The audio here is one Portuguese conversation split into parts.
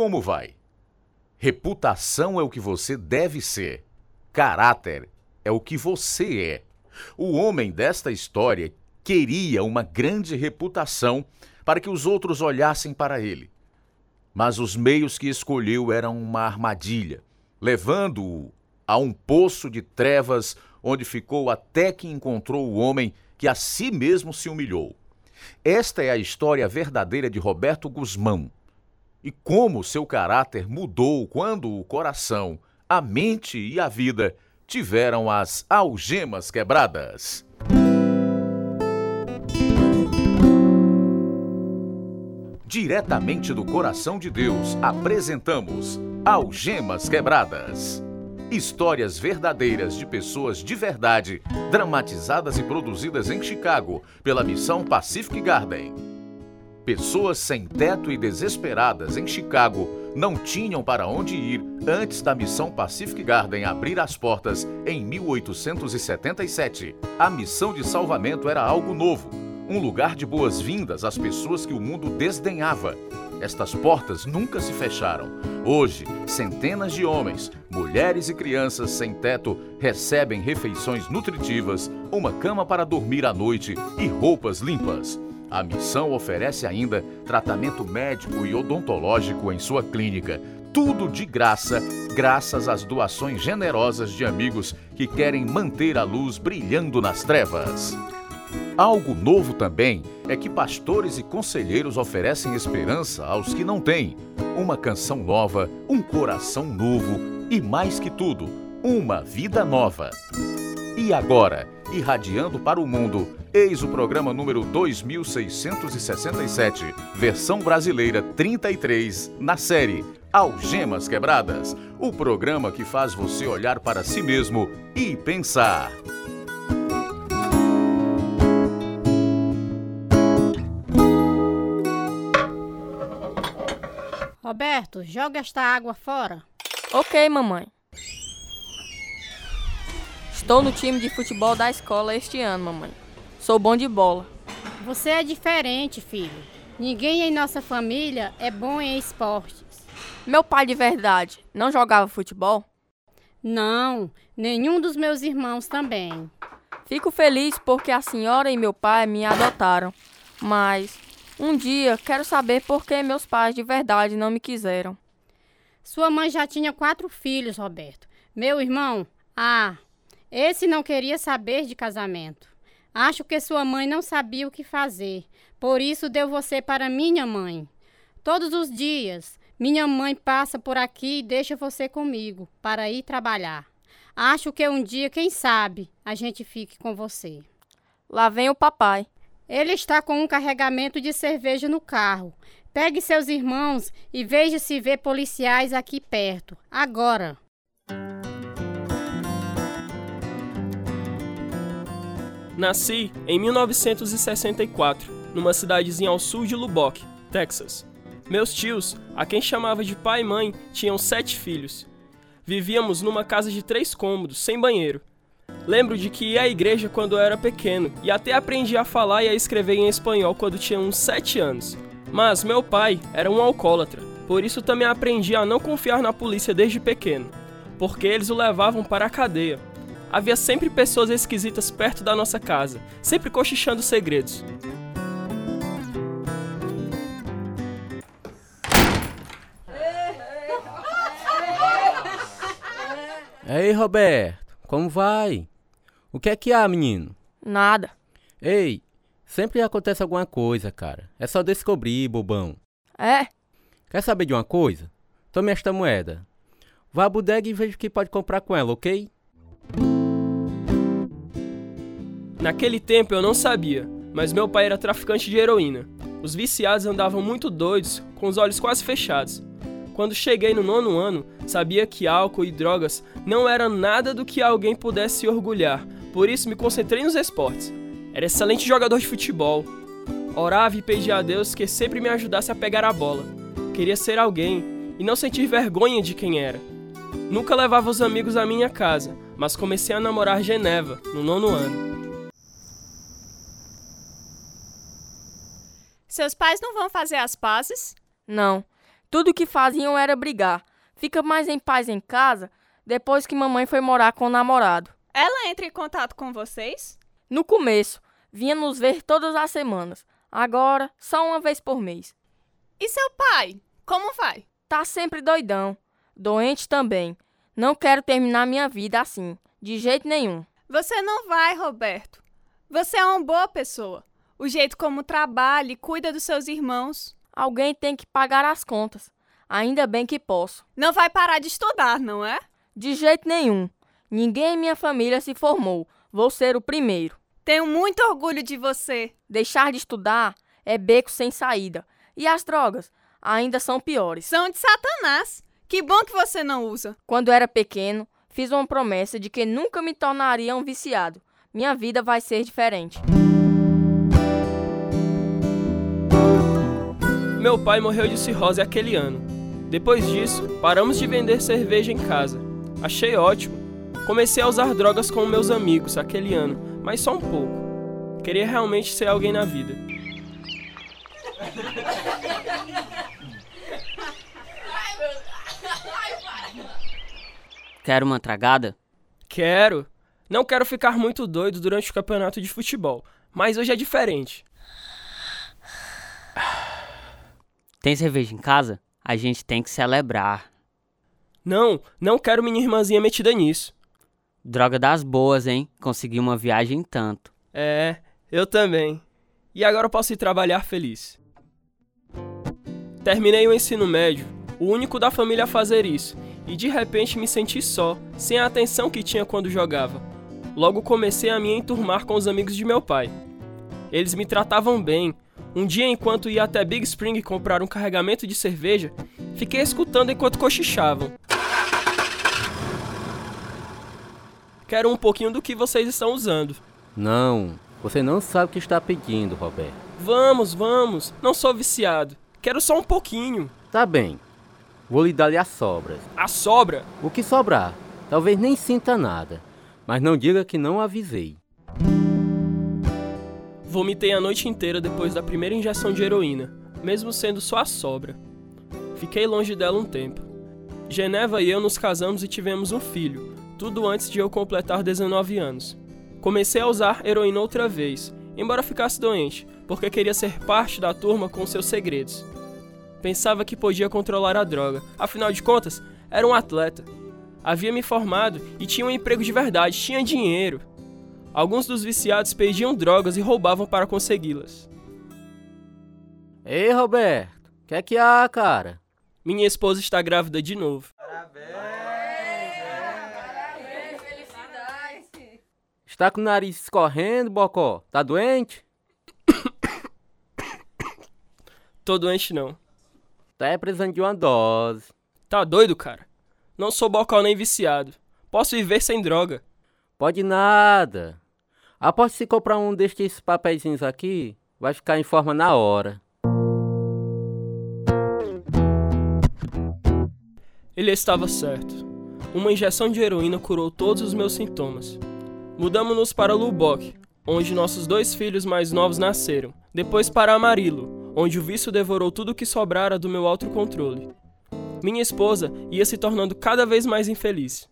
como vai? Reputação é o que você deve ser. Caráter é o que você é. O homem desta história queria uma grande reputação para que os outros olhassem para ele. Mas os meios que escolheu eram uma armadilha, levando-o a um poço de trevas onde ficou até que encontrou o homem que a si mesmo se humilhou. Esta é a história verdadeira de Roberto Guzmão e como seu caráter mudou quando o coração, a mente e a vida tiveram as algemas quebradas. Diretamente do coração de Deus, apresentamos Algemas Quebradas. Histórias verdadeiras de pessoas de verdade, dramatizadas e produzidas em Chicago pela missão Pacific Garden. Pessoas sem teto e desesperadas em Chicago não tinham para onde ir antes da missão Pacific Garden abrir as portas em 1877. A missão de salvamento era algo novo, um lugar de boas-vindas às pessoas que o mundo desdenhava. Estas portas nunca se fecharam. Hoje, centenas de homens, mulheres e crianças sem teto recebem refeições nutritivas, uma cama para dormir à noite e roupas limpas. A missão oferece ainda tratamento médico e odontológico em sua clínica. Tudo de graça, graças às doações generosas de amigos que querem manter a luz brilhando nas trevas. Algo novo também é que pastores e conselheiros oferecem esperança aos que não têm. Uma canção nova, um coração novo e, mais que tudo, uma vida nova. E agora, irradiando para o mundo, eis o programa número 2667, versão brasileira 33, na série Algemas Quebradas o programa que faz você olhar para si mesmo e pensar. Roberto, joga esta água fora. Ok, mamãe. Estou no time de futebol da escola este ano, mamãe. Sou bom de bola. Você é diferente, filho. Ninguém em nossa família é bom em esportes. Meu pai de verdade não jogava futebol? Não, nenhum dos meus irmãos também. Fico feliz porque a senhora e meu pai me adotaram. Mas um dia quero saber por que meus pais de verdade não me quiseram. Sua mãe já tinha quatro filhos, Roberto. Meu irmão, ah, esse não queria saber de casamento. Acho que sua mãe não sabia o que fazer, por isso deu você para minha mãe. Todos os dias, minha mãe passa por aqui e deixa você comigo para ir trabalhar. Acho que um dia, quem sabe, a gente fique com você. Lá vem o papai. Ele está com um carregamento de cerveja no carro. Pegue seus irmãos e veja se vê policiais aqui perto. Agora. Nasci em 1964, numa cidadezinha ao sul de Lubbock, Texas. Meus tios, a quem chamava de pai e mãe, tinham sete filhos. Vivíamos numa casa de três cômodos, sem banheiro. Lembro de que ia à igreja quando eu era pequeno e até aprendi a falar e a escrever em espanhol quando tinha uns sete anos. Mas meu pai era um alcoólatra, por isso também aprendi a não confiar na polícia desde pequeno, porque eles o levavam para a cadeia havia sempre pessoas esquisitas perto da nossa casa, sempre cochichando segredos. Ei, Roberto, como vai? O que é que há, menino? Nada. Ei, sempre acontece alguma coisa, cara. É só descobrir, bobão. É? Quer saber de uma coisa? Tome esta moeda. Vá à bodega e veja o que pode comprar com ela, ok? Naquele tempo eu não sabia, mas meu pai era traficante de heroína. Os viciados andavam muito doidos, com os olhos quase fechados. Quando cheguei no nono ano, sabia que álcool e drogas não eram nada do que alguém pudesse se orgulhar, por isso me concentrei nos esportes. Era excelente jogador de futebol. Orava e pedia a Deus que sempre me ajudasse a pegar a bola. Queria ser alguém e não sentir vergonha de quem era. Nunca levava os amigos à minha casa, mas comecei a namorar Geneva no nono ano. Seus pais não vão fazer as pazes? Não. Tudo que faziam era brigar. Fica mais em paz em casa depois que mamãe foi morar com o namorado. Ela entra em contato com vocês? No começo, vinha nos ver todas as semanas. Agora, só uma vez por mês. E seu pai? Como vai? Tá sempre doidão. Doente também. Não quero terminar minha vida assim, de jeito nenhum. Você não vai, Roberto. Você é uma boa pessoa. O jeito como trabalha e cuida dos seus irmãos. Alguém tem que pagar as contas. Ainda bem que posso. Não vai parar de estudar, não é? De jeito nenhum. Ninguém em minha família se formou. Vou ser o primeiro. Tenho muito orgulho de você. Deixar de estudar é beco sem saída. E as drogas ainda são piores. São de Satanás. Que bom que você não usa. Quando era pequeno, fiz uma promessa de que nunca me tornaria um viciado. Minha vida vai ser diferente. Meu pai morreu de cirrose aquele ano. Depois disso, paramos de vender cerveja em casa. Achei ótimo. Comecei a usar drogas com meus amigos aquele ano, mas só um pouco. Queria realmente ser alguém na vida. Quer uma tragada? Quero. Não quero ficar muito doido durante o campeonato de futebol, mas hoje é diferente. Tem cerveja em casa? A gente tem que celebrar. Não, não quero minha irmãzinha metida nisso. Droga das boas, hein? Consegui uma viagem tanto. É, eu também. E agora eu posso ir trabalhar feliz. Terminei o ensino médio, o único da família a fazer isso, e de repente me senti só, sem a atenção que tinha quando jogava. Logo comecei a me enturmar com os amigos de meu pai. Eles me tratavam bem. Um dia, enquanto ia até Big Spring comprar um carregamento de cerveja, fiquei escutando enquanto cochichavam. Quero um pouquinho do que vocês estão usando. Não, você não sabe o que está pedindo, Roberto. Vamos, vamos. Não sou viciado. Quero só um pouquinho. Tá bem. Vou lhe dar-lhe as sobras. A sobra? O que sobrar. Talvez nem sinta nada. Mas não diga que não avisei. Vomitei a noite inteira depois da primeira injeção de heroína, mesmo sendo só a sobra. Fiquei longe dela um tempo. Geneva e eu nos casamos e tivemos um filho, tudo antes de eu completar 19 anos. Comecei a usar heroína outra vez, embora ficasse doente, porque queria ser parte da turma com seus segredos. Pensava que podia controlar a droga, afinal de contas, era um atleta. Havia me formado e tinha um emprego de verdade, tinha dinheiro. Alguns dos viciados perdiam drogas e roubavam para consegui-las. Ei, Roberto, o que é que há, cara? Minha esposa está grávida de novo. Está com o nariz escorrendo, Bocó? Tá doente? Tô doente não. Tá precisando de uma dose. Tá doido, cara? Não sou bocal nem viciado. Posso viver sem droga. Pode nada. Após se comprar um destes papeizinhos aqui, vai ficar em forma na hora. Ele estava certo. Uma injeção de heroína curou todos os meus sintomas. Mudamos-nos para Lubbock, onde nossos dois filhos mais novos nasceram. Depois para Amarillo, onde o vício devorou tudo o que sobrara do meu autocontrole. Minha esposa ia se tornando cada vez mais infeliz.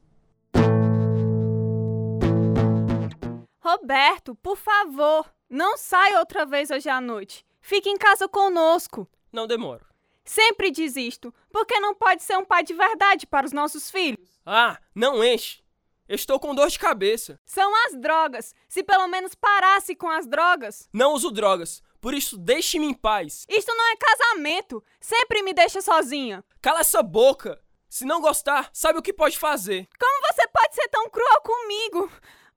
Roberto, por favor, não saia outra vez hoje à noite. Fique em casa conosco. Não demoro. Sempre desisto, porque não pode ser um pai de verdade para os nossos filhos. Ah, não enche! Estou com dor de cabeça. São as drogas. Se pelo menos parasse com as drogas. Não uso drogas, por isso deixe-me em paz. Isto não é casamento. Sempre me deixa sozinha. Cala essa boca! Se não gostar, sabe o que pode fazer. Como você pode ser tão cruel comigo?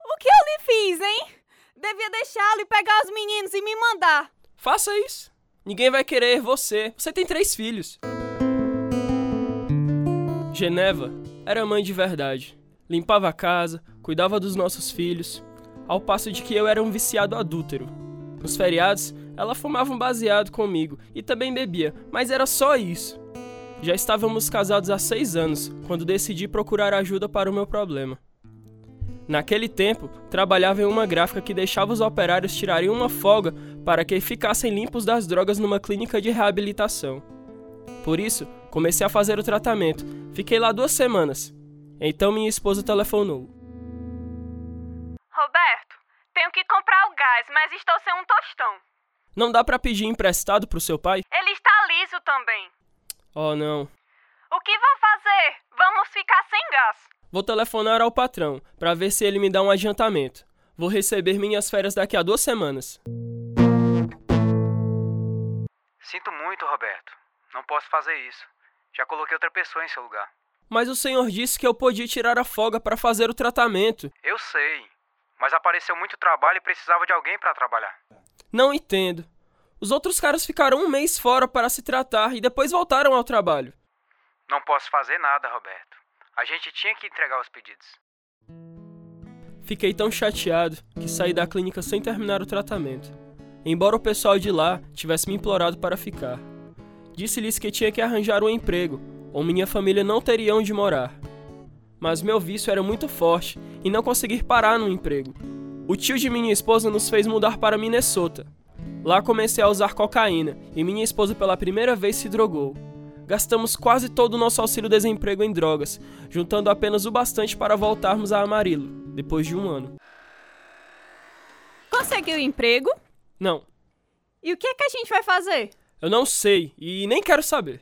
O que eu lhe fiz, hein? Devia deixá-lo e pegar os meninos e me mandar. Faça isso. Ninguém vai querer você. Você tem três filhos. Geneva era mãe de verdade. Limpava a casa, cuidava dos nossos filhos, ao passo de que eu era um viciado adúltero. Nos feriados, ela fumava um baseado comigo e também bebia, mas era só isso. Já estávamos casados há seis anos quando decidi procurar ajuda para o meu problema. Naquele tempo, trabalhava em uma gráfica que deixava os operários tirarem uma folga para que ficassem limpos das drogas numa clínica de reabilitação. Por isso, Comecei a fazer o tratamento. Fiquei lá duas semanas. Então minha esposa telefonou. Roberto, tenho que comprar o gás, mas estou sem um tostão. Não dá pra pedir emprestado pro seu pai? Ele está liso também. Oh, não. O que vou fazer? Vamos ficar sem gás. Vou telefonar ao patrão para ver se ele me dá um adiantamento. Vou receber minhas férias daqui a duas semanas. Sinto muito, Roberto. Não posso fazer isso. Já coloquei outra pessoa em seu lugar. Mas o senhor disse que eu podia tirar a folga para fazer o tratamento. Eu sei. Mas apareceu muito trabalho e precisava de alguém para trabalhar. Não entendo. Os outros caras ficaram um mês fora para se tratar e depois voltaram ao trabalho. Não posso fazer nada, Roberto. A gente tinha que entregar os pedidos. Fiquei tão chateado que saí da clínica sem terminar o tratamento. Embora o pessoal de lá tivesse me implorado para ficar. Disse-lhes que tinha que arranjar um emprego, ou minha família não teria onde morar. Mas meu vício era muito forte e não conseguir parar no emprego. O tio de minha esposa nos fez mudar para Minnesota. Lá comecei a usar cocaína e minha esposa pela primeira vez se drogou. Gastamos quase todo o nosso auxílio-desemprego em drogas, juntando apenas o bastante para voltarmos a Amarillo, depois de um ano. Conseguiu emprego? Não, E o que é que a gente vai fazer? eu não sei e nem quero saber.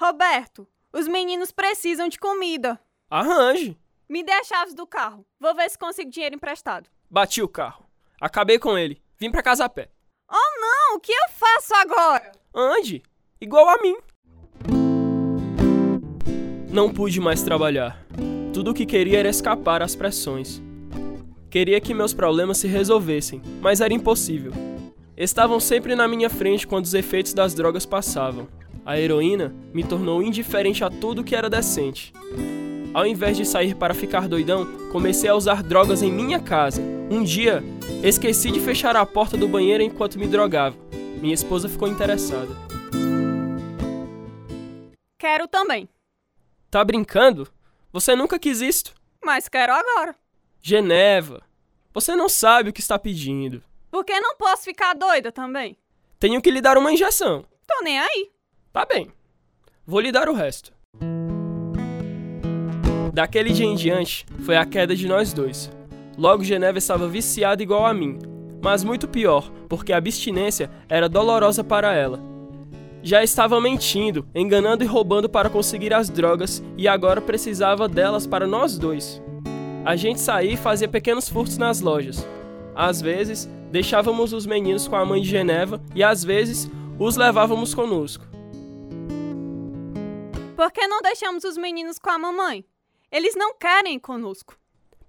Roberto, os meninos precisam de comida. Arranje. Me dê as chaves do carro. Vou ver se consigo dinheiro emprestado. Bati o carro. Acabei com ele. Vim pra casa a pé. Oh não, o que eu faço agora? Ande, igual a mim. Não pude mais trabalhar. Tudo o que queria era escapar às pressões. Queria que meus problemas se resolvessem, mas era impossível. Estavam sempre na minha frente quando os efeitos das drogas passavam. A heroína me tornou indiferente a tudo que era decente. Ao invés de sair para ficar doidão, comecei a usar drogas em minha casa. Um dia, esqueci de fechar a porta do banheiro enquanto me drogava. Minha esposa ficou interessada. Quero também, Tá brincando? Você nunca quis isto. mas quero agora. Geneva, você não sabe o que está pedindo. Por que não posso ficar doida também? Tenho que lhe dar uma injeção. Tô nem aí. Tá bem. Vou lhe dar o resto. Daquele dia em diante, foi a queda de nós dois. Logo, Geneva estava viciada igual a mim, mas muito pior, porque a abstinência era dolorosa para ela. Já estava mentindo, enganando e roubando para conseguir as drogas e agora precisava delas para nós dois. A gente saía e fazia pequenos furtos nas lojas. Às vezes, deixávamos os meninos com a mãe de Geneva e às vezes os levávamos conosco. Por que não deixamos os meninos com a mamãe? Eles não querem ir conosco.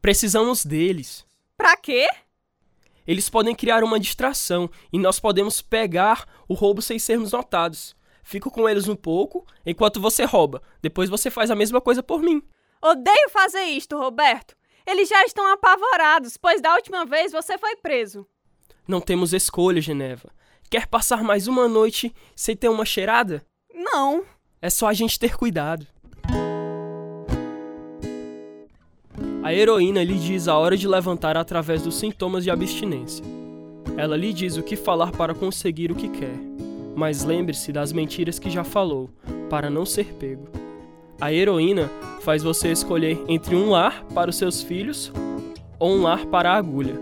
Precisamos deles. Pra quê? Eles podem criar uma distração e nós podemos pegar o roubo sem sermos notados. Fico com eles um pouco enquanto você rouba. Depois você faz a mesma coisa por mim. Odeio fazer isto, Roberto. Eles já estão apavorados, pois da última vez você foi preso. Não temos escolha, Geneva. Quer passar mais uma noite sem ter uma cheirada? Não. É só a gente ter cuidado. A heroína lhe diz a hora de levantar através dos sintomas de abstinência. Ela lhe diz o que falar para conseguir o que quer, mas lembre-se das mentiras que já falou, para não ser pego. A heroína faz você escolher entre um lar para os seus filhos ou um lar para a agulha.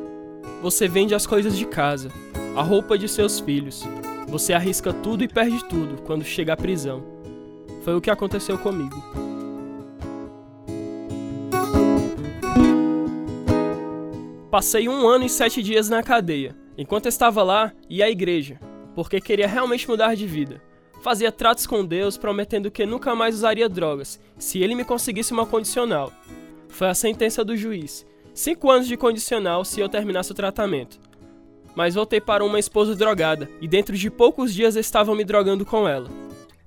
Você vende as coisas de casa, a roupa de seus filhos. Você arrisca tudo e perde tudo quando chega à prisão. Foi o que aconteceu comigo. Passei um ano e sete dias na cadeia. Enquanto estava lá, ia à igreja, porque queria realmente mudar de vida. Fazia tratos com Deus, prometendo que nunca mais usaria drogas, se ele me conseguisse uma condicional. Foi a sentença do juiz: cinco anos de condicional se eu terminasse o tratamento. Mas voltei para uma esposa drogada, e dentro de poucos dias estava me drogando com ela.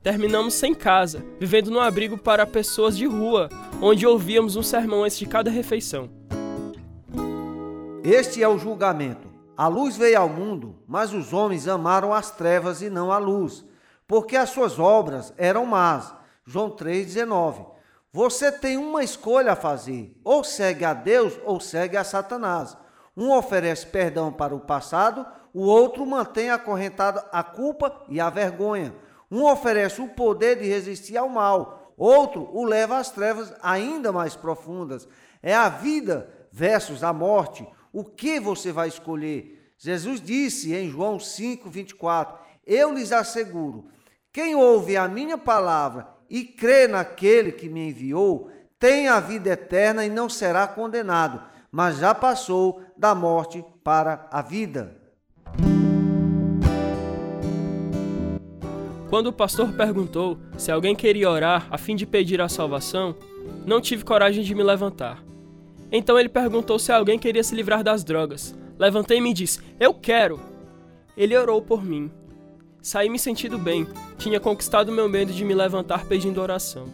Terminamos sem casa, vivendo num abrigo para pessoas de rua, onde ouvíamos um sermão antes de cada refeição. Este é o julgamento. A luz veio ao mundo, mas os homens amaram as trevas e não a luz, porque as suas obras eram más. João 3,19. Você tem uma escolha a fazer: ou segue a Deus ou segue a Satanás. Um oferece perdão para o passado, o outro mantém acorrentada a culpa e a vergonha. Um oferece o poder de resistir ao mal, outro o leva às trevas ainda mais profundas. É a vida versus a morte. O que você vai escolher? Jesus disse em João 5, 24: Eu lhes asseguro, quem ouve a minha palavra e crê naquele que me enviou, tem a vida eterna e não será condenado, mas já passou da morte para a vida. Quando o pastor perguntou se alguém queria orar a fim de pedir a salvação, não tive coragem de me levantar. Então ele perguntou se alguém queria se livrar das drogas. Levantei-me e disse: Eu quero! Ele orou por mim. Saí me sentindo bem, tinha conquistado meu medo de me levantar pedindo oração.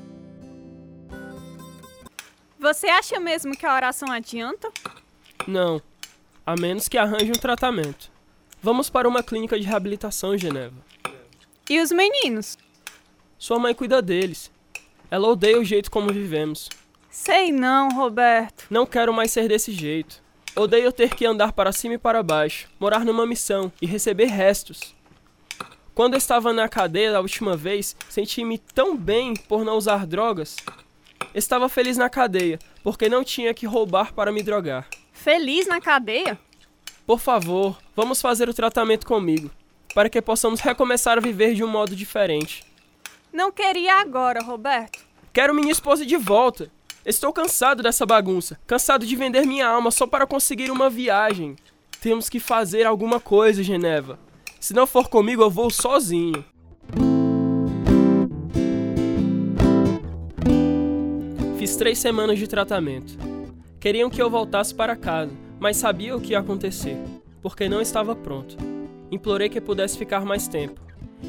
Você acha mesmo que a oração adianta? Não, a menos que arranje um tratamento. Vamos para uma clínica de reabilitação em Geneva. E os meninos? Sua mãe cuida deles. Ela odeia o jeito como vivemos. Sei não, Roberto. Não quero mais ser desse jeito. Odeio ter que andar para cima e para baixo, morar numa missão e receber restos. Quando eu estava na cadeia a última vez, senti-me tão bem por não usar drogas. Estava feliz na cadeia, porque não tinha que roubar para me drogar. Feliz na cadeia? Por favor, vamos fazer o tratamento comigo, para que possamos recomeçar a viver de um modo diferente. Não queria agora, Roberto. Quero minha esposa de volta. Estou cansado dessa bagunça, cansado de vender minha alma só para conseguir uma viagem. Temos que fazer alguma coisa, Geneva. Se não for comigo, eu vou sozinho. Fiz três semanas de tratamento. Queriam que eu voltasse para casa, mas sabia o que ia acontecer, porque não estava pronto. Implorei que pudesse ficar mais tempo.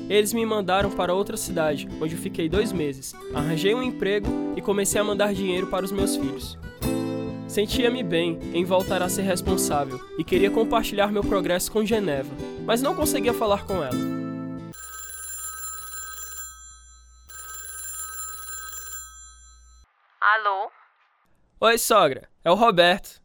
Eles me mandaram para outra cidade, onde fiquei dois meses. Arranjei um emprego e comecei a mandar dinheiro para os meus filhos. Sentia-me bem em voltar a ser responsável e queria compartilhar meu progresso com Geneva, mas não conseguia falar com ela. Alô? Oi, sogra. É o Roberto.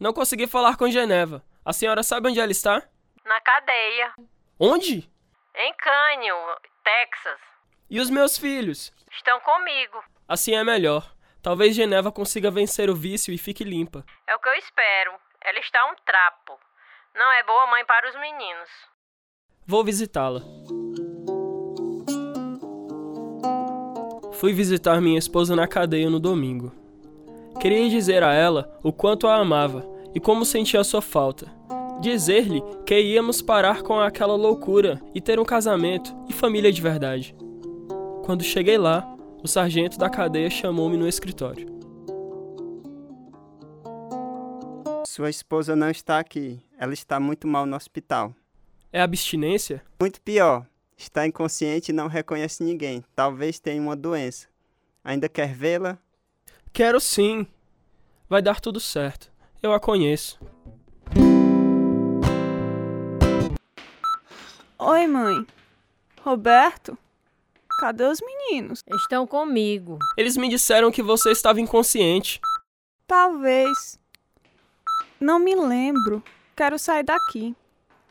Não consegui falar com Geneva. A senhora sabe onde ela está? Na cadeia. Onde? Em Canyon, Texas. E os meus filhos? Estão comigo. Assim é melhor. Talvez Geneva consiga vencer o vício e fique limpa. É o que eu espero. Ela está um trapo. Não é boa mãe para os meninos. Vou visitá-la. Fui visitar minha esposa na cadeia no domingo. Queria dizer a ela o quanto a amava e como sentia sua falta. Dizer-lhe que íamos parar com aquela loucura e ter um casamento e família de verdade. Quando cheguei lá, o sargento da cadeia chamou-me no escritório. Sua esposa não está aqui. Ela está muito mal no hospital. É abstinência? Muito pior. Está inconsciente e não reconhece ninguém. Talvez tenha uma doença. Ainda quer vê-la? Quero sim. Vai dar tudo certo. Eu a conheço. Oi, mãe. Roberto? Cadê os meninos? Estão comigo. Eles me disseram que você estava inconsciente. Talvez. Não me lembro. Quero sair daqui.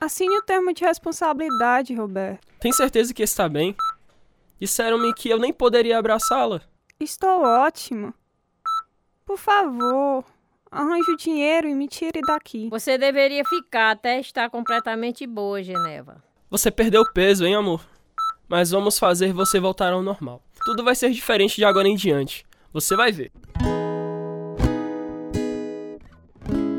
Assine o termo de responsabilidade, Roberto. Tem certeza que está bem? Disseram-me que eu nem poderia abraçá-la. Estou ótima. Por favor, arranje o dinheiro e me tire daqui. Você deveria ficar até estar completamente boa, Geneva. Você perdeu peso, hein, amor? Mas vamos fazer você voltar ao normal. Tudo vai ser diferente de agora em diante. Você vai ver.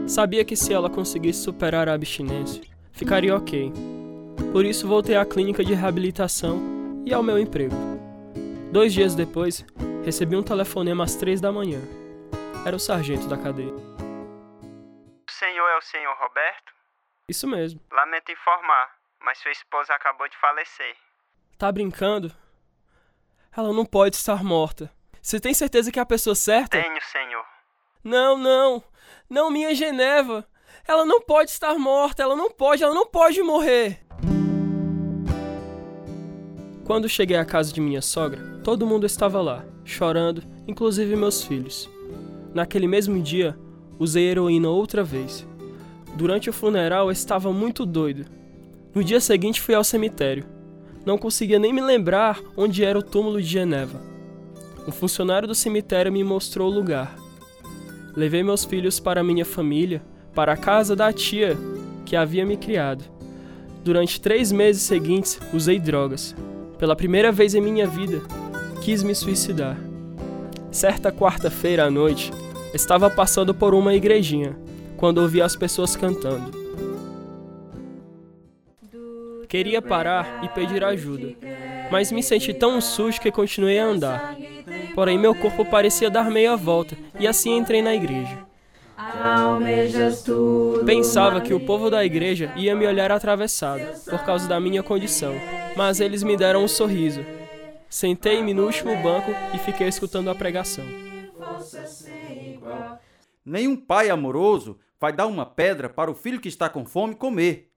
Sabia que se ela conseguisse superar a abstinência, ficaria ok. Por isso voltei à clínica de reabilitação e ao meu emprego. Dois dias depois, recebi um telefonema às três da manhã. Era o sargento da cadeia. O senhor é o senhor Roberto? Isso mesmo. Lamento informar, mas sua esposa acabou de falecer. Tá brincando? Ela não pode estar morta. Você tem certeza que é a pessoa certa? Tenho, senhor. Não, não. Não, minha Geneva. Ela não pode estar morta. Ela não pode, ela não pode morrer. Quando cheguei à casa de minha sogra, todo mundo estava lá, chorando, inclusive meus filhos. Naquele mesmo dia, usei heroína outra vez. Durante o funeral, eu estava muito doido. No dia seguinte, fui ao cemitério. não conseguia nem me lembrar onde era o túmulo de Geneva. Um funcionário do cemitério me mostrou o lugar. Levei meus filhos para minha família, para a casa da tia que havia me criado. Durante três meses seguintes, usei drogas. Pela primeira vez em minha vida, quis me suicidar. Certa quarta-feira à noite, estava passando por uma igrejinha, quando ouvi as pessoas cantando. Queria parar e pedir ajuda, mas me senti tão sujo que continuei a andar. Porém, meu corpo parecia dar meia volta e assim entrei na igreja. Pensava que o povo da igreja ia me olhar atravessado por causa da minha condição, mas eles me deram um sorriso. Sentei-me no último banco e fiquei escutando a pregação. Nenhum pai amoroso vai dar uma pedra para o filho que está com fome comer.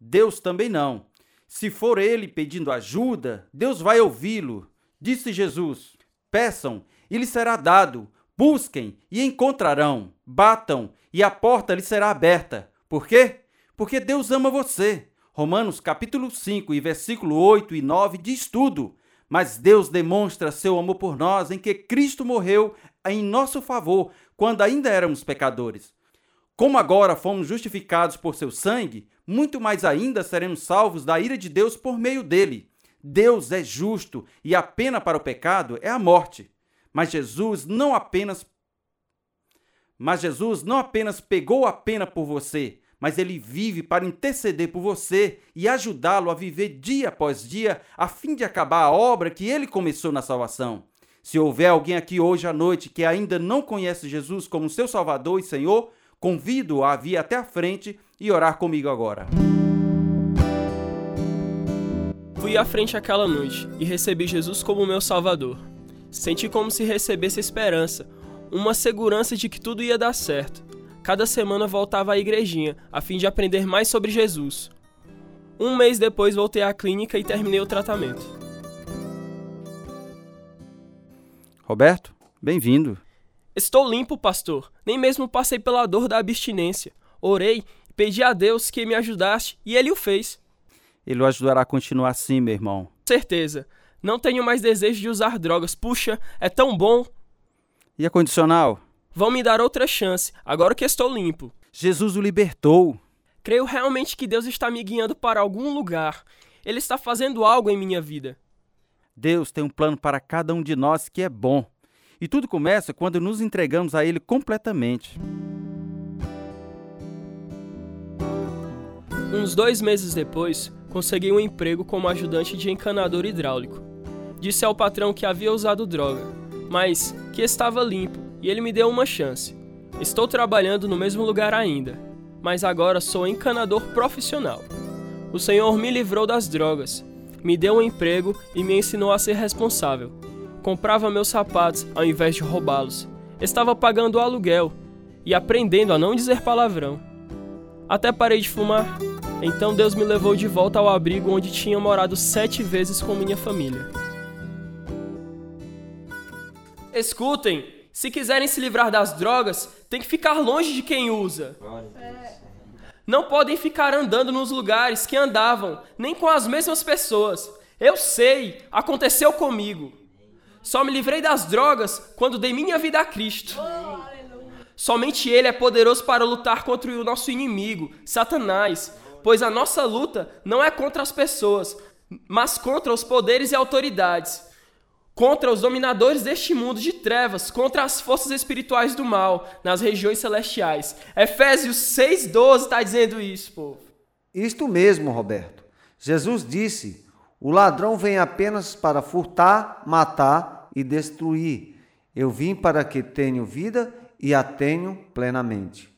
Deus também não. Se for ele pedindo ajuda, Deus vai ouvi-lo. Disse Jesus: Peçam e lhes será dado. Busquem e encontrarão. Batam e a porta lhes será aberta. Por quê? Porque Deus ama você. Romanos capítulo 5 e versículo 8 e 9 diz tudo. Mas Deus demonstra seu amor por nós em que Cristo morreu em nosso favor quando ainda éramos pecadores. Como agora fomos justificados por seu sangue, muito mais ainda seremos salvos da ira de Deus por meio dele. Deus é justo e a pena para o pecado é a morte. Mas Jesus não apenas Mas Jesus não apenas pegou a pena por você, mas ele vive para interceder por você e ajudá-lo a viver dia após dia, a fim de acabar a obra que ele começou na salvação. Se houver alguém aqui hoje à noite que ainda não conhece Jesus como seu Salvador e Senhor, convido-o a vir até a frente e orar comigo agora. Fui à frente aquela noite e recebi Jesus como meu Salvador. Senti como se recebesse esperança, uma segurança de que tudo ia dar certo. Cada semana voltava à igrejinha, a fim de aprender mais sobre Jesus. Um mês depois voltei à clínica e terminei o tratamento. Roberto, bem-vindo. Estou limpo, pastor. Nem mesmo passei pela dor da abstinência. Orei e pedi a Deus que me ajudasse e ele o fez. Ele o ajudará a continuar assim, meu irmão. Certeza. Não tenho mais desejo de usar drogas. Puxa, é tão bom. E a condicional? Vão me dar outra chance, agora que estou limpo. Jesus o libertou. Creio realmente que Deus está me guiando para algum lugar. Ele está fazendo algo em minha vida. Deus tem um plano para cada um de nós que é bom. E tudo começa quando nos entregamos a Ele completamente. Uns dois meses depois, consegui um emprego como ajudante de encanador hidráulico. Disse ao patrão que havia usado droga, mas que estava limpo e ele me deu uma chance. Estou trabalhando no mesmo lugar ainda, mas agora sou encanador profissional. O Senhor me livrou das drogas, me deu um emprego e me ensinou a ser responsável. Comprava meus sapatos ao invés de roubá-los. Estava pagando o aluguel e aprendendo a não dizer palavrão. Até parei de fumar. Então Deus me levou de volta ao abrigo onde tinha morado sete vezes com minha família. Escutem, se quiserem se livrar das drogas, tem que ficar longe de quem usa. Não podem ficar andando nos lugares que andavam, nem com as mesmas pessoas. Eu sei, aconteceu comigo. Só me livrei das drogas quando dei minha vida a Cristo. Somente Ele é poderoso para lutar contra o nosso inimigo, Satanás, pois a nossa luta não é contra as pessoas, mas contra os poderes e autoridades, contra os dominadores deste mundo de trevas, contra as forças espirituais do mal nas regiões celestiais. Efésios 6,12 está dizendo isso, povo. Isto mesmo, Roberto. Jesus disse: O ladrão vem apenas para furtar, matar e destruir. Eu vim para que tenham vida e a tenham plenamente.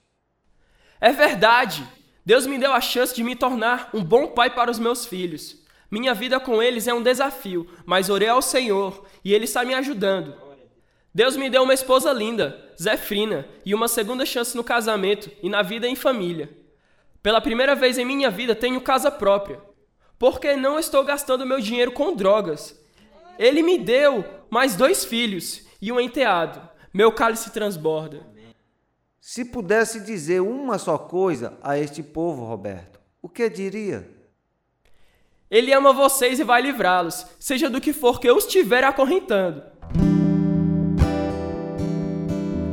É verdade. Deus me deu a chance de me tornar um bom pai para os meus filhos. Minha vida com eles é um desafio, mas orei ao Senhor e Ele está me ajudando. Deus me deu uma esposa linda, Zefrina, e uma segunda chance no casamento e na vida em família. Pela primeira vez em minha vida tenho casa própria, porque não estou gastando meu dinheiro com drogas. Ele me deu mais dois filhos e um enteado. Meu cálice transborda. Se pudesse dizer uma só coisa a este povo, Roberto, o que diria? Ele ama vocês e vai livrá-los, seja do que for que eu estiver acorrentando.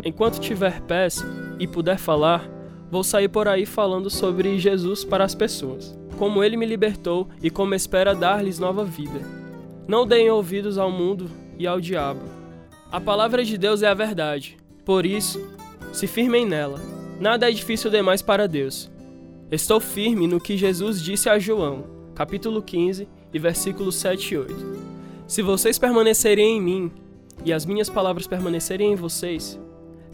Enquanto tiver pés e puder falar, vou sair por aí falando sobre Jesus para as pessoas, como ele me libertou e como espera dar-lhes nova vida. Não deem ouvidos ao mundo e ao diabo. A palavra de Deus é a verdade, por isso, se firmem nela. Nada é difícil demais para Deus. Estou firme no que Jesus disse a João, capítulo 15 e versículos 7 e 8. Se vocês permanecerem em mim e as minhas palavras permanecerem em vocês,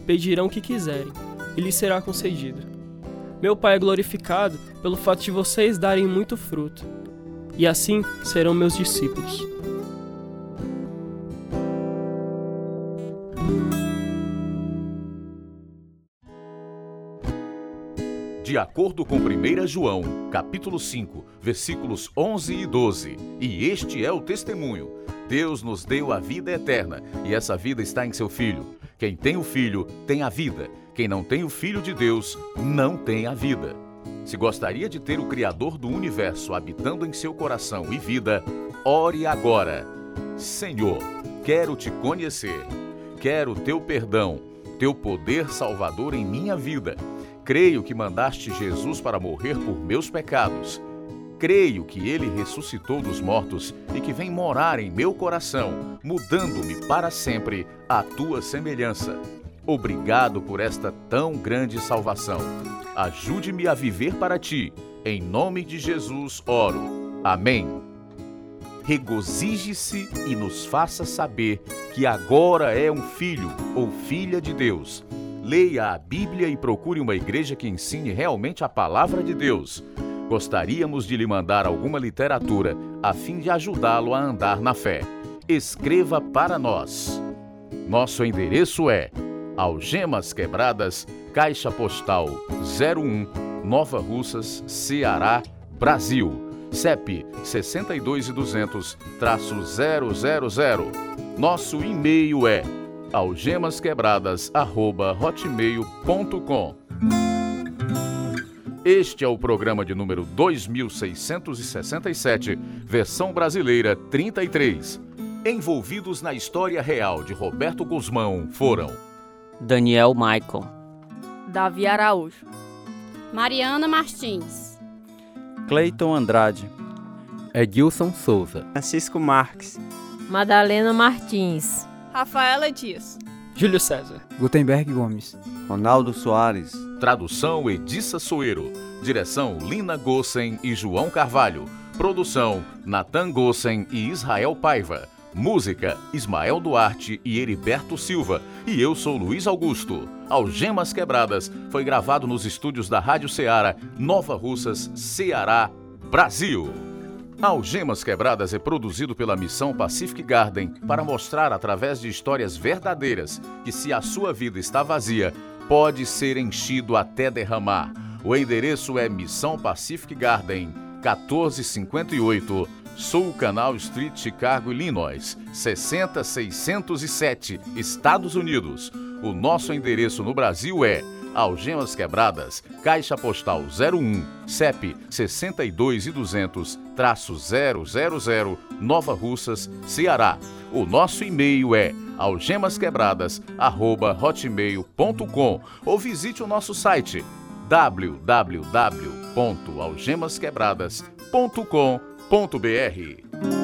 pedirão o que quiserem e lhes será concedido. Meu Pai é glorificado pelo fato de vocês darem muito fruto, e assim serão meus discípulos. De acordo com 1 João, capítulo 5, versículos 11 e 12. E este é o testemunho: Deus nos deu a vida eterna, e essa vida está em seu Filho. Quem tem o Filho tem a vida. Quem não tem o Filho de Deus não tem a vida. Se gostaria de ter o Criador do universo habitando em seu coração e vida, ore agora. Senhor, quero te conhecer. Quero teu perdão, teu poder salvador em minha vida. Creio que mandaste Jesus para morrer por meus pecados. Creio que ele ressuscitou dos mortos e que vem morar em meu coração, mudando-me para sempre à tua semelhança. Obrigado por esta tão grande salvação. Ajude-me a viver para ti. Em nome de Jesus oro. Amém. Regozije-se e nos faça saber que agora é um filho ou filha de Deus. Leia a Bíblia e procure uma igreja que ensine realmente a palavra de Deus. Gostaríamos de lhe mandar alguma literatura a fim de ajudá-lo a andar na fé. Escreva para nós. Nosso endereço é Algemas Quebradas, Caixa Postal 01, Nova Russas, Ceará, Brasil. CEP 62200-000. Nosso e-mail é algemasquebradas@hotmail.com. Este é o programa de número 2667, versão brasileira 33. Envolvidos na história real de Roberto Guzmão foram Daniel Michael, Davi Araújo, Mariana Martins, Cleiton Andrade, Edilson Souza, Francisco Marques, Madalena Martins, Rafaela Dias, Júlio César, Gutenberg Gomes, Ronaldo Soares, Tradução Edissa Soeiro. Direção Lina Gossen e João Carvalho. Produção Natan Gossen e Israel Paiva. Música Ismael Duarte e Heriberto Silva. E eu sou Luiz Augusto. Algemas Quebradas foi gravado nos estúdios da Rádio Ceará, Nova Russas, Ceará, Brasil. Algemas Quebradas é produzido pela Missão Pacific Garden para mostrar através de histórias verdadeiras que se a sua vida está vazia, pode ser enchido até derramar. O endereço é Missão Pacific Garden, 1458, Sul Canal Street, Chicago, Illinois, 60607, Estados Unidos. O nosso endereço no Brasil é Algemas Quebradas, Caixa Postal 01, CEP 62 e 200, traço 000, Nova Russas, Ceará. O nosso e-mail é algemasquebradas@hotmail.com ou visite o nosso site www.algemasquebradas.com.br.